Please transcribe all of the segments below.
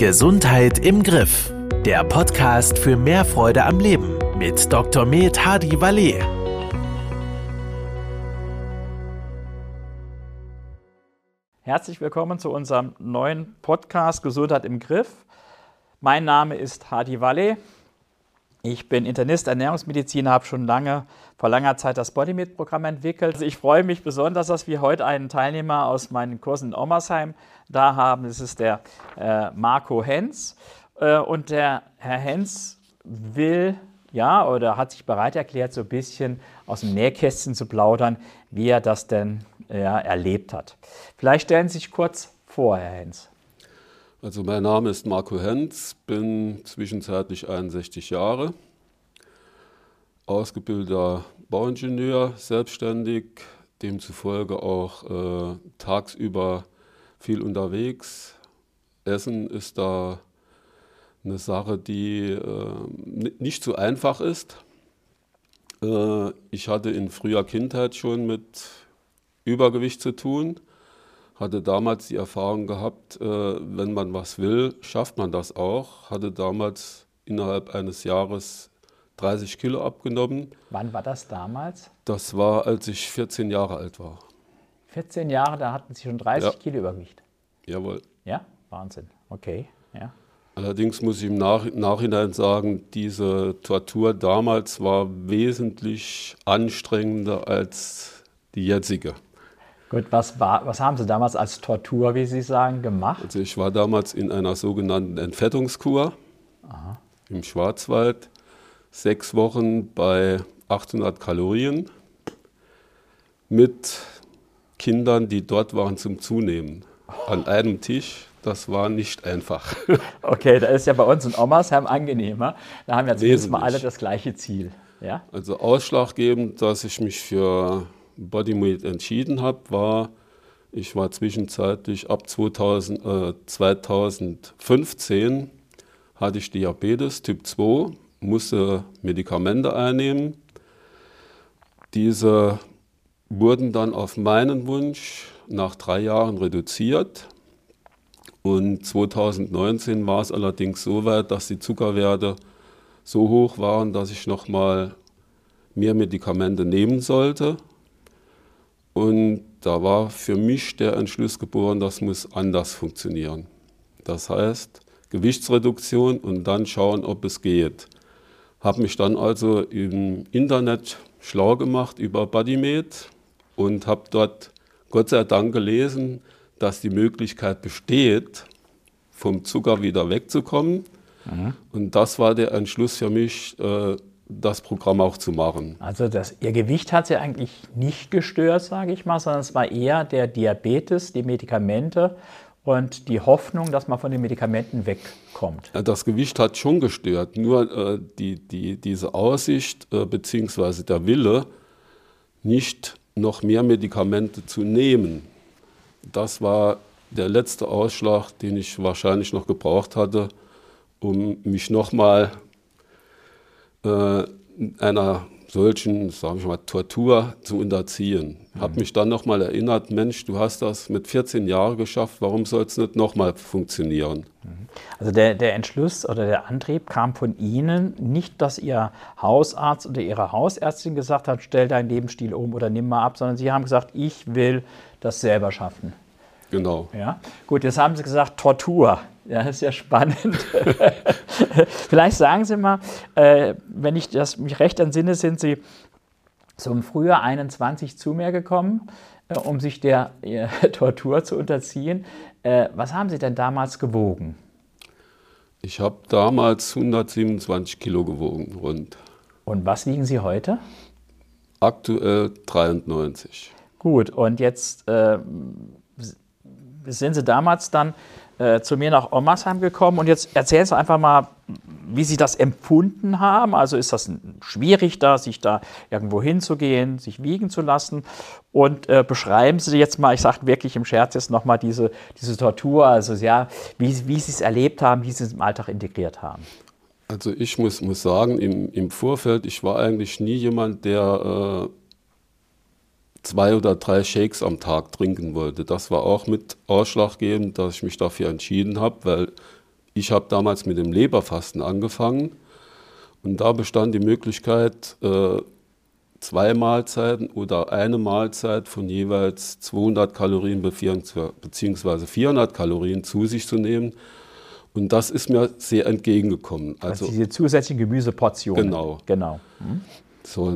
Gesundheit im Griff. Der Podcast für mehr Freude am Leben mit Dr. Med Hadi Valet. Herzlich willkommen zu unserem neuen Podcast Gesundheit im Griff. Mein Name ist Hadi Valet. Ich bin Internist, Ernährungsmediziner, habe schon lange, vor langer Zeit das BodyMed-Programm entwickelt. Also ich freue mich besonders, dass wir heute einen Teilnehmer aus meinen Kursen in Ommersheim da haben. Das ist der äh, Marco Hens. Äh, und der Herr Hens will, ja, oder hat sich bereit erklärt, so ein bisschen aus dem Nähkästchen zu plaudern, wie er das denn ja, erlebt hat. Vielleicht stellen Sie sich kurz vor, Herr Hens. Also mein Name ist Marco Henz, bin zwischenzeitlich 61 Jahre, ausgebildeter Bauingenieur, selbstständig, demzufolge auch äh, tagsüber viel unterwegs. Essen ist da eine Sache, die äh, nicht so einfach ist. Äh, ich hatte in früher Kindheit schon mit Übergewicht zu tun hatte damals die Erfahrung gehabt, äh, wenn man was will, schafft man das auch. Hatte damals innerhalb eines Jahres 30 Kilo abgenommen. Wann war das damals? Das war, als ich 14 Jahre alt war. 14 Jahre, da hatten Sie schon 30 ja. Kilo Übergewicht. Jawohl. Ja, Wahnsinn. Okay, ja. Allerdings muss ich im Nach Nachhinein sagen, diese Tortur damals war wesentlich anstrengender als die jetzige. Gut, was, war, was haben Sie damals als Tortur, wie Sie sagen, gemacht? Also ich war damals in einer sogenannten Entfettungskur Aha. im Schwarzwald. Sechs Wochen bei 800 Kalorien mit Kindern, die dort waren zum Zunehmen. An einem Tisch, das war nicht einfach. Okay, da ist ja bei uns in Omersheim angenehmer. Da haben ja zumindest mal alle das gleiche Ziel. Ja? Also ausschlaggebend, dass ich mich für Bodymweight entschieden habe, war, ich war zwischenzeitlich ab 2000, äh, 2015 hatte ich Diabetes Typ 2, musste Medikamente einnehmen. Diese wurden dann auf meinen Wunsch nach drei Jahren reduziert. Und 2019 war es allerdings so weit, dass die Zuckerwerte so hoch waren, dass ich nochmal mehr Medikamente nehmen sollte. Und da war für mich der Entschluss geboren, das muss anders funktionieren. Das heißt, Gewichtsreduktion und dann schauen, ob es geht. Habe mich dann also im Internet schlau gemacht über BodyMed und habe dort Gott sei Dank gelesen, dass die Möglichkeit besteht, vom Zucker wieder wegzukommen. Mhm. Und das war der Entschluss für mich, äh, das Programm auch zu machen. Also das, Ihr Gewicht hat Sie eigentlich nicht gestört, sage ich mal, sondern es war eher der Diabetes, die Medikamente und die Hoffnung, dass man von den Medikamenten wegkommt. Das Gewicht hat schon gestört, nur äh, die, die, diese Aussicht äh, bzw. der Wille, nicht noch mehr Medikamente zu nehmen, das war der letzte Ausschlag, den ich wahrscheinlich noch gebraucht hatte, um mich nochmal äh, einer solchen, sage ich mal, Tortur zu unterziehen. Mhm. Habe mich dann nochmal erinnert, Mensch, du hast das mit 14 Jahren geschafft, warum soll es nicht nochmal funktionieren? Mhm. Also der, der Entschluss oder der Antrieb kam von Ihnen, nicht, dass Ihr Hausarzt oder Ihre Hausärztin gesagt hat, stell deinen Lebensstil um oder nimm mal ab, sondern Sie haben gesagt, ich will das selber schaffen. Genau. Ja, gut, jetzt haben Sie gesagt Tortur. Ja, das ist ja spannend. Vielleicht sagen Sie mal, äh, wenn ich das mich recht entsinne, sind Sie so im Frühjahr 21 zu mir gekommen, äh, um sich der äh, Tortur zu unterziehen. Äh, was haben Sie denn damals gewogen? Ich habe damals 127 Kilo gewogen, rund. Und was wiegen Sie heute? Aktuell 93. Gut, und jetzt äh, sind Sie damals dann äh, zu mir nach Ommersheim gekommen und jetzt erzählen Sie einfach mal, wie Sie das empfunden haben. Also ist das schwierig da, sich da irgendwo hinzugehen, sich wiegen zu lassen? Und äh, beschreiben Sie jetzt mal, ich sage wirklich im Scherz jetzt nochmal diese, diese Tortur, also ja, wie, wie Sie es erlebt haben, wie Sie es im Alltag integriert haben. Also ich muss, muss sagen, im, im Vorfeld, ich war eigentlich nie jemand, der äh, zwei oder drei Shakes am Tag trinken wollte. Das war auch mit ausschlaggebend, dass ich mich dafür entschieden habe, weil ich habe damals mit dem Leberfasten angefangen und da bestand die Möglichkeit, äh, zwei Mahlzeiten oder eine Mahlzeit von jeweils 200 Kalorien bzw. 400 Kalorien zu sich zu nehmen. Und das ist mir sehr entgegengekommen. Also, also diese zusätzlichen Gemüseportionen. Genau. genau. Hm? So,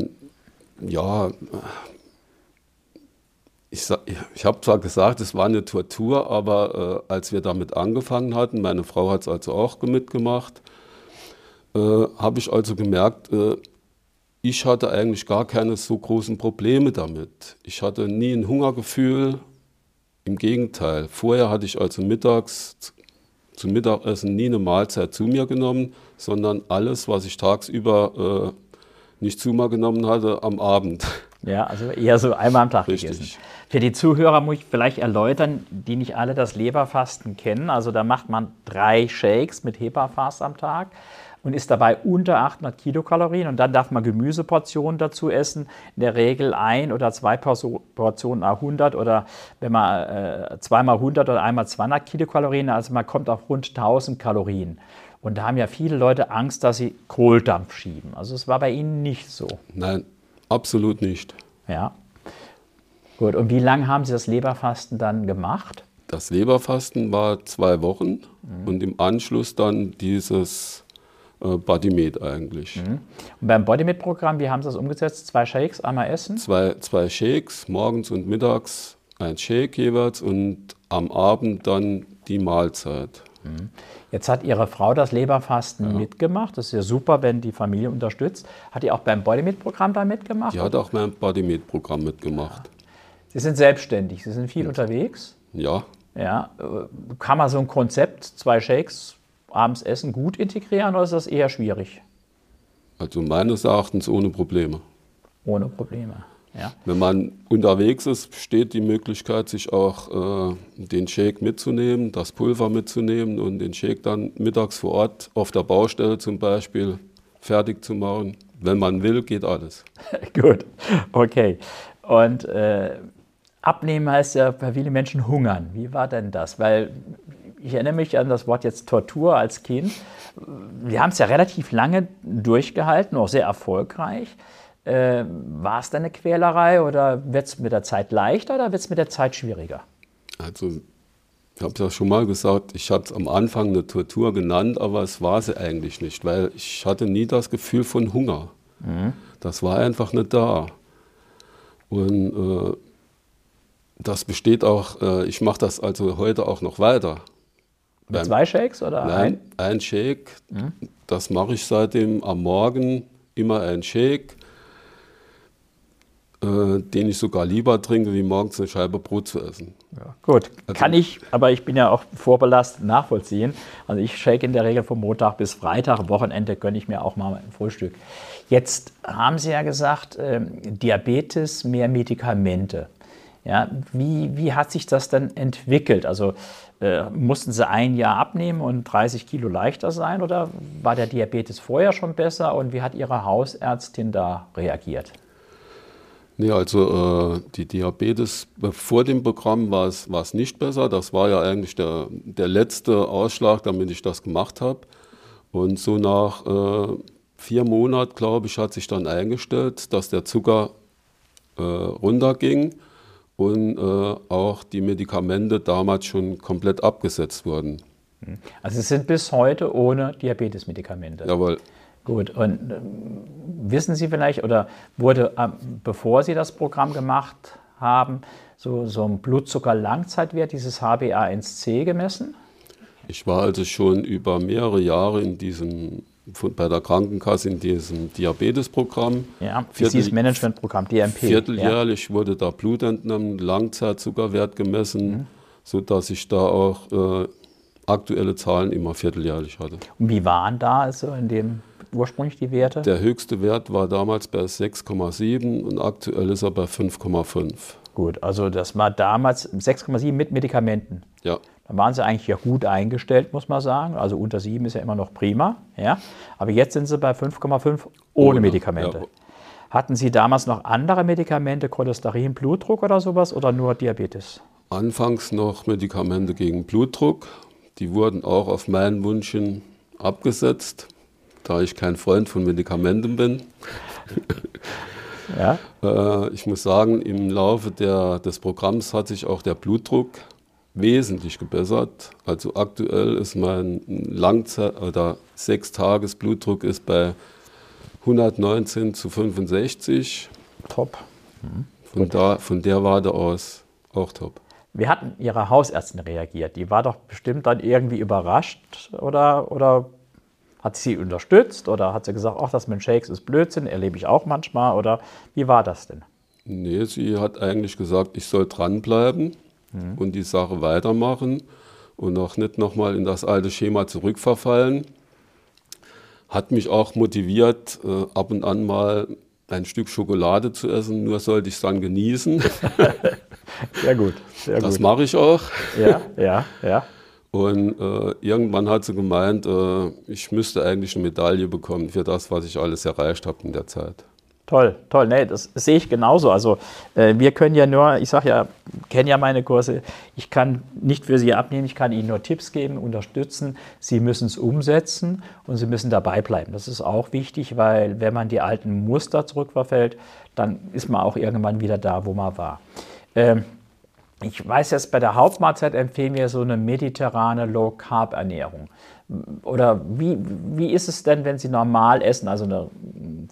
ja, ich, ich habe zwar gesagt, es war eine Tortur, aber äh, als wir damit angefangen hatten, meine Frau hat es also auch mitgemacht, äh, habe ich also gemerkt, äh, ich hatte eigentlich gar keine so großen Probleme damit. Ich hatte nie ein Hungergefühl, im Gegenteil. Vorher hatte ich also mittags zum Mittagessen nie eine Mahlzeit zu mir genommen, sondern alles, was ich tagsüber äh, nicht zu mir genommen hatte, am Abend. Ja, also eher so einmal am Tag Richtig. gegessen. Für die Zuhörer muss ich vielleicht erläutern, die nicht alle das Leberfasten kennen. Also da macht man drei Shakes mit Hepa-Fast am Tag und ist dabei unter 800 Kilokalorien. Und dann darf man Gemüseportionen dazu essen. In der Regel ein oder zwei Portionen 100 oder wenn man äh, zweimal 100 oder einmal 200 Kilokalorien. Also man kommt auf rund 1000 Kalorien. Und da haben ja viele Leute Angst, dass sie Kohldampf schieben. Also es war bei Ihnen nicht so. Nein, absolut nicht. Ja. Gut, und wie lange haben Sie das Leberfasten dann gemacht? Das Leberfasten war zwei Wochen mhm. und im Anschluss dann dieses äh, Bodymeat eigentlich. Mhm. Und beim Bodymeat-Programm, wie haben Sie das umgesetzt? Zwei Shakes, einmal essen? Zwei, zwei Shakes, morgens und mittags ein Shake jeweils und am Abend dann die Mahlzeit. Mhm. Jetzt hat Ihre Frau das Leberfasten ja. mitgemacht. Das ist ja super, wenn die Familie unterstützt. Hat die auch beim Bodymeat-Programm da mitgemacht? Die hat auch beim Bodymeat-Programm mitgemacht. Sie sind selbstständig, Sie sind viel ja. unterwegs. Ja. Ja. Kann man so ein Konzept, zwei Shakes, abends essen gut integrieren oder ist das eher schwierig? Also meines Erachtens ohne Probleme. Ohne Probleme. Ja. Wenn man unterwegs ist, besteht die Möglichkeit, sich auch äh, den Shake mitzunehmen, das Pulver mitzunehmen und den Shake dann mittags vor Ort auf der Baustelle zum Beispiel fertig zu machen. Wenn man will, geht alles. Gut, okay. Und äh, abnehmen heißt ja bei vielen Menschen hungern. Wie war denn das? Weil ich erinnere mich an das Wort jetzt Tortur als Kind. Wir haben es ja relativ lange durchgehalten, auch sehr erfolgreich. Äh, war es dann eine Quälerei oder wird es mit der Zeit leichter oder wird es mit der Zeit schwieriger? Also, ich habe es ja schon mal gesagt, ich habe es am Anfang eine Tortur genannt, aber es war sie eigentlich nicht, weil ich hatte nie das Gefühl von Hunger. Mhm. Das war einfach nicht da. Und äh, das besteht auch, äh, ich mache das also heute auch noch weiter. Mit Beim, zwei Shakes oder nein, ein? ein Shake. Mhm. Das mache ich seitdem am Morgen immer ein Shake, äh, den ich sogar lieber trinke, wie morgens eine Scheibe Brot zu essen. Ja, gut, also, kann ich, aber ich bin ja auch vorbelastet nachvollziehen. Also ich shake in der Regel von Montag bis Freitag, Wochenende gönne ich mir auch mal ein Frühstück. Jetzt haben Sie ja gesagt, äh, Diabetes, mehr Medikamente. Ja, wie, wie hat sich das denn entwickelt? Also äh, mussten Sie ein Jahr abnehmen und 30 Kilo leichter sein oder war der Diabetes vorher schon besser und wie hat Ihre Hausärztin da reagiert? Nee, also äh, die Diabetes vor dem Programm war es, war es nicht besser. Das war ja eigentlich der, der letzte Ausschlag, damit ich das gemacht habe. Und so nach äh, vier Monaten, glaube ich, hat sich dann eingestellt, dass der Zucker äh, runterging und äh, auch die Medikamente damals schon komplett abgesetzt wurden. Also Sie sind bis heute ohne Diabetesmedikamente. Jawohl. Gut, und äh, wissen Sie vielleicht, oder wurde, äh, bevor Sie das Programm gemacht haben, so, so ein Blutzucker-Langzeitwert, dieses HbA1c gemessen? Ich war also schon über mehrere Jahre in diesem von, bei der Krankenkasse in diesem Diabetesprogramm. Ja, dieses Managementprogramm, DMP. Vierteljährlich ja. wurde da Blut entnommen, Langzeitzuckerwert gemessen, mhm. sodass ich da auch äh, aktuelle Zahlen immer vierteljährlich hatte. Und wie waren da also in dem ursprünglich die Werte? Der höchste Wert war damals bei 6,7 und aktuell ist er bei 5,5. Gut, also das war damals 6,7 mit Medikamenten. Ja. Dann waren sie eigentlich ja gut eingestellt, muss man sagen. Also unter 7 ist ja immer noch prima. Ja? Aber jetzt sind sie bei 5,5 ohne, ohne, Medikamente. Ja. Hatten Sie damals noch andere Medikamente, Cholesterin, Blutdruck oder sowas oder nur Diabetes? Anfangs noch Medikamente gegen Blutdruck. Die wurden auch auf meinen Wunsch hin abgesetzt, da ich kein Freund von Medikamenten bin. ja. Äh, ich muss sagen, im Laufe der, des Programms hat sich auch der Blutdruck wesentlich gebessert. Also aktuell ist mein Langzeit- oder sechs Blutdruck ist bei 119 zu 65. Top. Mhm. Von, da, von der Warte aus auch top. Wie hat Ihre Hausärztin reagiert? Die war doch bestimmt dann irgendwie überrascht oder, oder hat sie unterstützt oder hat sie gesagt, ach, das mit Shakes ist Blödsinn, erlebe ich auch manchmal oder wie war das denn? Nee, sie hat eigentlich gesagt, ich soll dranbleiben mhm. und die Sache weitermachen und auch nicht nochmal in das alte Schema zurückverfallen. Hat mich auch motiviert, äh, ab und an mal ein Stück Schokolade zu essen, nur sollte ich es dann genießen. sehr gut. Sehr das mache ich auch. Ja, ja, ja. Und äh, irgendwann hat sie gemeint, äh, ich müsste eigentlich eine Medaille bekommen für das, was ich alles erreicht habe in der Zeit. Toll, toll. Nee, das sehe ich genauso. Also äh, wir können ja nur, ich sage ja, kenne ja meine Kurse, ich kann nicht für Sie abnehmen, ich kann Ihnen nur Tipps geben, unterstützen. Sie müssen es umsetzen und Sie müssen dabei bleiben. Das ist auch wichtig, weil wenn man die alten Muster zurückverfällt, dann ist man auch irgendwann wieder da, wo man war. Ähm, ich weiß jetzt, bei der Hauptmahlzeit empfehlen wir so eine mediterrane Low-Carb-Ernährung. Oder wie, wie ist es denn, wenn Sie normal essen, also eine,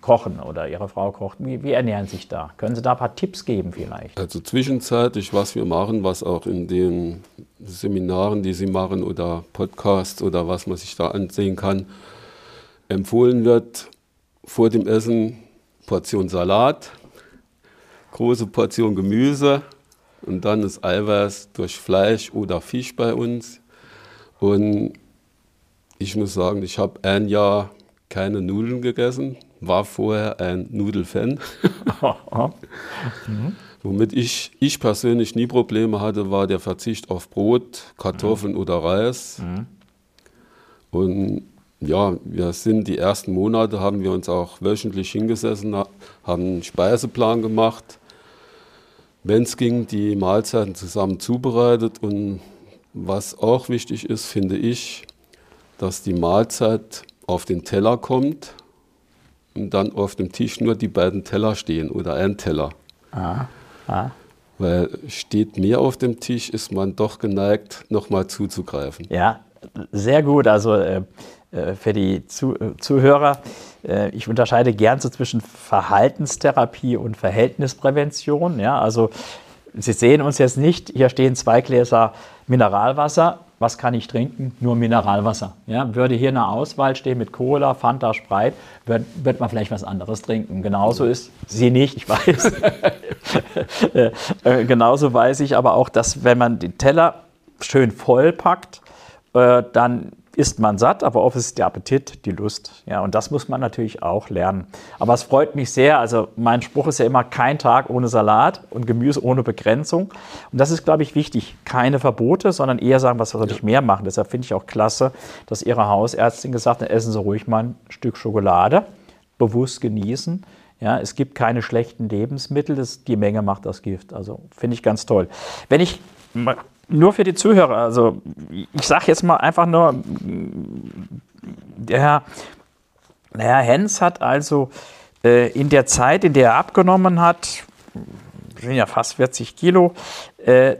kochen oder Ihre Frau kocht? Wie, wie ernähren Sie sich da? Können Sie da ein paar Tipps geben vielleicht? Also zwischenzeitlich, was wir machen, was auch in den Seminaren, die Sie machen oder Podcasts oder was man sich da ansehen kann, empfohlen wird, vor dem Essen Portion Salat, große Portion Gemüse und dann ist Eiweiß durch Fleisch oder Fisch bei uns. Und ich muss sagen, ich habe ein Jahr keine Nudeln gegessen, war vorher ein Nudelfan. mhm. Womit ich, ich persönlich nie Probleme hatte, war der Verzicht auf Brot, Kartoffeln mhm. oder Reis. Mhm. Und ja, wir sind die ersten Monate, haben wir uns auch wöchentlich hingesessen, haben einen Speiseplan gemacht. Wenn es ging, die Mahlzeiten zusammen zubereitet. Und was auch wichtig ist, finde ich, dass die Mahlzeit auf den Teller kommt und dann auf dem Tisch nur die beiden Teller stehen oder ein Teller. Ah. Ah. Weil steht mehr auf dem Tisch, ist man doch geneigt, nochmal zuzugreifen. Ja, sehr gut. Also äh, für die äh, Zuhörer, äh, ich unterscheide gern so zwischen Verhaltenstherapie und Verhältnisprävention. Ja, also Sie sehen uns jetzt nicht, hier stehen zwei Gläser Mineralwasser was kann ich trinken? Nur Mineralwasser. Ja, würde hier eine Auswahl stehen mit Cola, Fanta, Sprite, wird, wird man vielleicht was anderes trinken. Genauso ist sie nicht, ich weiß. Äh, äh, genauso weiß ich aber auch, dass wenn man den Teller schön voll packt, äh, dann isst man satt, aber oft ist der Appetit, die Lust. Ja, und das muss man natürlich auch lernen. Aber es freut mich sehr. Also mein Spruch ist ja immer kein Tag ohne Salat und Gemüse ohne Begrenzung. Und das ist, glaube ich, wichtig. Keine Verbote, sondern eher sagen, was soll ich mehr machen. Deshalb finde ich auch klasse, dass Ihre Hausärztin gesagt hat, essen Sie ruhig mal ein Stück Schokolade, bewusst genießen. Ja, es gibt keine schlechten Lebensmittel, das, die Menge macht das Gift. Also finde ich ganz toll. Wenn ich nur für die Zuhörer, also ich sage jetzt mal einfach nur, der Herr, der Herr Hens hat also äh, in der Zeit, in der er abgenommen hat, sind ja fast 40 Kilo, äh,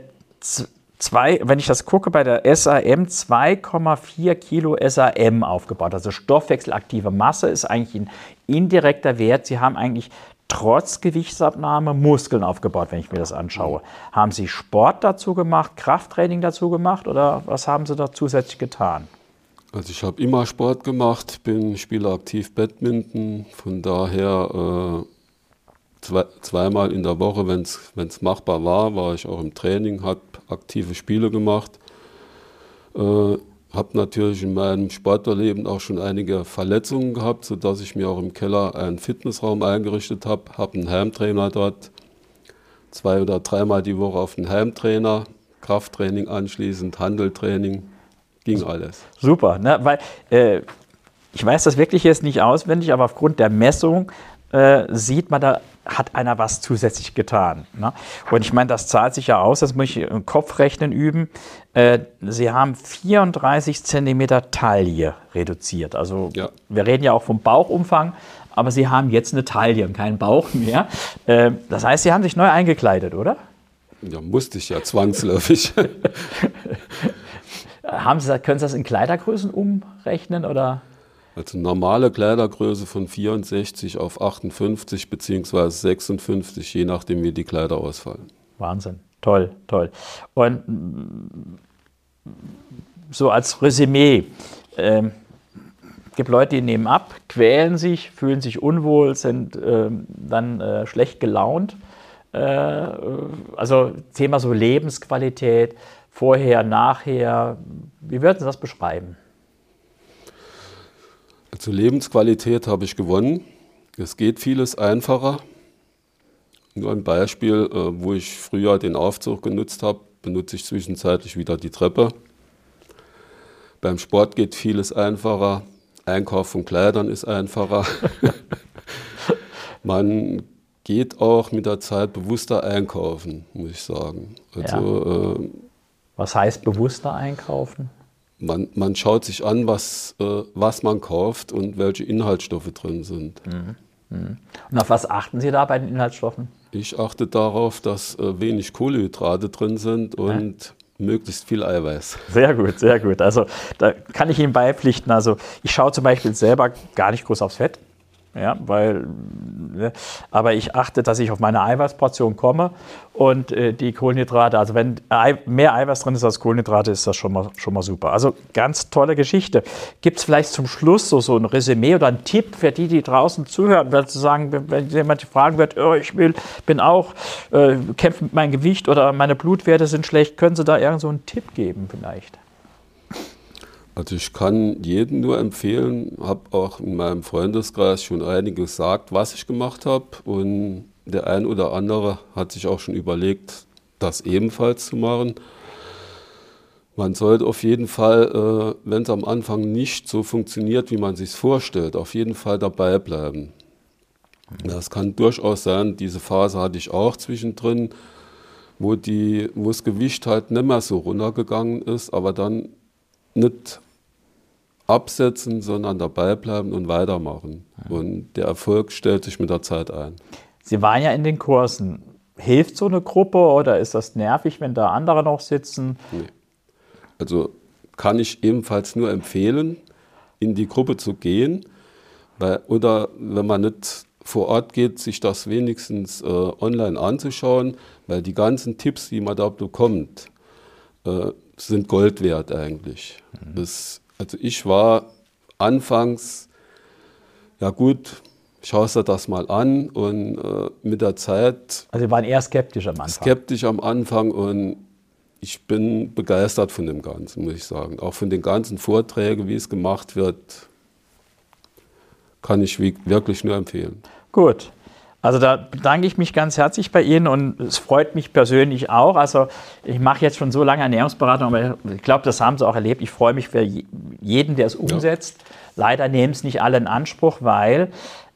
zwei, wenn ich das gucke, bei der SAM 2,4 Kilo SAM aufgebaut. Also stoffwechselaktive Masse ist eigentlich ein indirekter Wert. Sie haben eigentlich trotz Gewichtsabnahme Muskeln aufgebaut, wenn ich mir das anschaue. Haben Sie Sport dazu gemacht, Krafttraining dazu gemacht oder was haben Sie da zusätzlich getan? Also ich habe immer Sport gemacht, bin Spieler aktiv Badminton, von daher äh, zwei, zweimal in der Woche, wenn es machbar war, war ich auch im Training, habe aktive Spiele gemacht. Äh, habe natürlich in meinem Sporterleben auch schon einige Verletzungen gehabt, sodass ich mir auch im Keller einen Fitnessraum eingerichtet habe. Habe einen Heimtrainer dort, zwei oder dreimal die Woche auf den Heimtrainer, Krafttraining anschließend, Handeltraining, ging alles. Super, ne? weil äh, ich weiß das wirklich jetzt nicht auswendig, aber aufgrund der Messung äh, sieht man, da hat einer was zusätzlich getan. Ne? Und ich meine, das zahlt sich ja aus, das muss ich im Kopfrechnen üben. Äh, Sie haben 34 Zentimeter Taille reduziert. Also Ja. wir reden ja auch vom Bauchumfang, aber Sie haben jetzt eine Taille und keinen Bauch mehr. Äh, das heißt, Sie haben sich neu eingekleidet, oder? Ja, musste ich ja zwangsläufig. Haben Sie, können Sie das in Kleidergrößen umrechnen oder? Also normale Kleidergröße von 64 auf 58 beziehungsweise 56, je nachdem wie die Kleider ausfallen. Wahnsinn. Toll, toll. Und so als Resümee. Ähm, gibt Leute, die nehmen ab, quälen sich, fühlen sich unwohl, sind ähm, dann äh, schlecht gelaunt. Äh, also Thema so Lebensqualität, vorher, nachher. Wie würden Sie das beschreiben? Also Lebensqualität habe ich gewonnen. Es geht vieles einfacher. Nur ein Beispiel, äh, wo ich früher den Aufzug genutzt habe, benutze ich zwischenzeitlich wieder die Treppe. Beim Sport geht vieles einfacher. Einkauf von Kleidern ist einfacher. Man geht auch mit der Zeit bewusster einkaufen, muss ich sagen. Also äh, Was heißt bewusster einkaufen? Man, man schaut sich an, was, äh, was man kauft und welche Inhaltsstoffe drin sind. Und auf was achten Sie da bei den Inhaltsstoffen? Ich achte darauf, dass äh, wenig Kohlenhydrate drin sind und möglichst viel Eiweiß. Sehr gut, sehr gut. Also da kann ich Ihnen beipflichten. Also ich schaue zum Beispiel selber gar nicht groß aufs Fett. Ja, weil, ne, aber ich achte, dass ich auf meine Eiweißportion komme und äh, die Kohlenhydrate, also wenn Ei, mehr Eiweiß drin ist als Kohlenhydrate, ist das schon mal, schon mal super. Also ganz tolle Geschichte. Gibt es vielleicht zum Schluss so, so ein Resümee oder einen Tipp für die, die draußen zuhören, wenn zu sagen, wenn, wenn jemand fragen wird, oh, ich will, bin auch, äh, kämpfe mit meinem Gewicht oder meine Blutwerte sind schlecht, können Sie da irgend so einen Tipp geben vielleicht? Also ich kann jedem nur empfehlen, habe auch in meinem Freundeskreis schon einiges gesagt, was ich gemacht habe. Und der ein oder andere hat sich auch schon überlegt, das ebenfalls zu machen. Man sollte auf jeden Fall, äh, wenn es am Anfang nicht so funktioniert, wie man sich vorstellt, auf jeden Fall dabei bleiben. Das kann durchaus sein, diese Phase hatte ich auch zwischendrin, wo, die, wo das Gewicht halt nicht mehr so runtergegangen ist, aber dann nicht absetzen, sondern dabei bleiben und weitermachen. Und der Erfolg stellt sich mit der Zeit ein. Sie waren ja in den Kursen. Hilft so eine Gruppe oder ist das nervig, wenn da andere noch sitzen? Also kann ich ebenfalls nur empfehlen, in die Gruppe zu gehen. Weil, oder wenn man nicht vor Ort geht, sich das wenigstens äh, online anzuschauen, weil die ganzen Tipps, die man da bekommt, äh, sind Gold wert eigentlich. Das, also ich war anfangs, ja gut, schaust dir das mal an und äh, mit der Zeit Also Sie waren eher skeptisch am Anfang. skeptisch am Anfang und ich bin begeistert von dem Ganzen, muss ich sagen. Auch von den ganzen Vorträgen, wie es gemacht wird, kann ich wirklich nur empfehlen. Gut. Also da bedanke ich mich ganz herzlich bei Ihnen und es freut mich persönlich auch. Also ich mache jetzt schon so lange Ernährungsberatung, aber ich glaube, das haben Sie auch erlebt. Ich freue mich für je- jeden, der es umsetzt. Leider nehmen es nicht alle in Anspruch, weil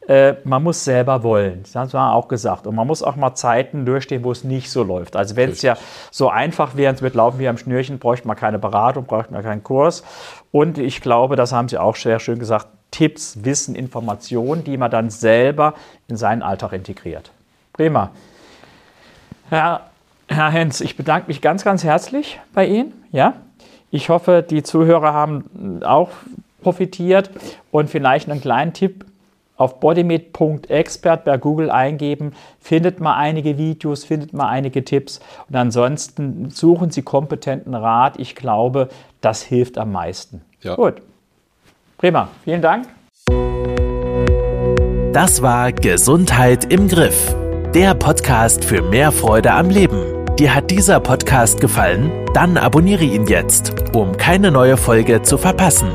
äh, man muss selber wollen. Das haben Sie auch gesagt. Und man muss auch mal Zeiten durchstehen, wo es nicht so läuft. Also wenn es ja so einfach wäre, es wird laufen wie am Schnürchen, bräuchte man keine Beratung, bräuchte man keinen Kurs. Und ich glaube, das haben Sie auch sehr schön gesagt, Tipps, Wissen, Informationen, die man dann selber in seinen Alltag integriert. Prima. Herr, Herr Hens, ich bedanke mich ganz, ganz herzlich bei Ihnen. Ja? Ich hoffe, die Zuhörer haben auch profitiert und vielleicht einen kleinen Tipp auf bodymeat.expert bei Google eingeben, findet mal einige Videos, findet mal einige Tipps und ansonsten suchen Sie kompetenten Rat. Ich glaube, das hilft am meisten. Ja. Gut. Prima. Vielen Dank. Das war Gesundheit im Griff. Der Podcast für mehr Freude am Leben. Dir hat dieser Podcast gefallen? Dann abonniere ihn jetzt, um keine neue Folge zu verpassen.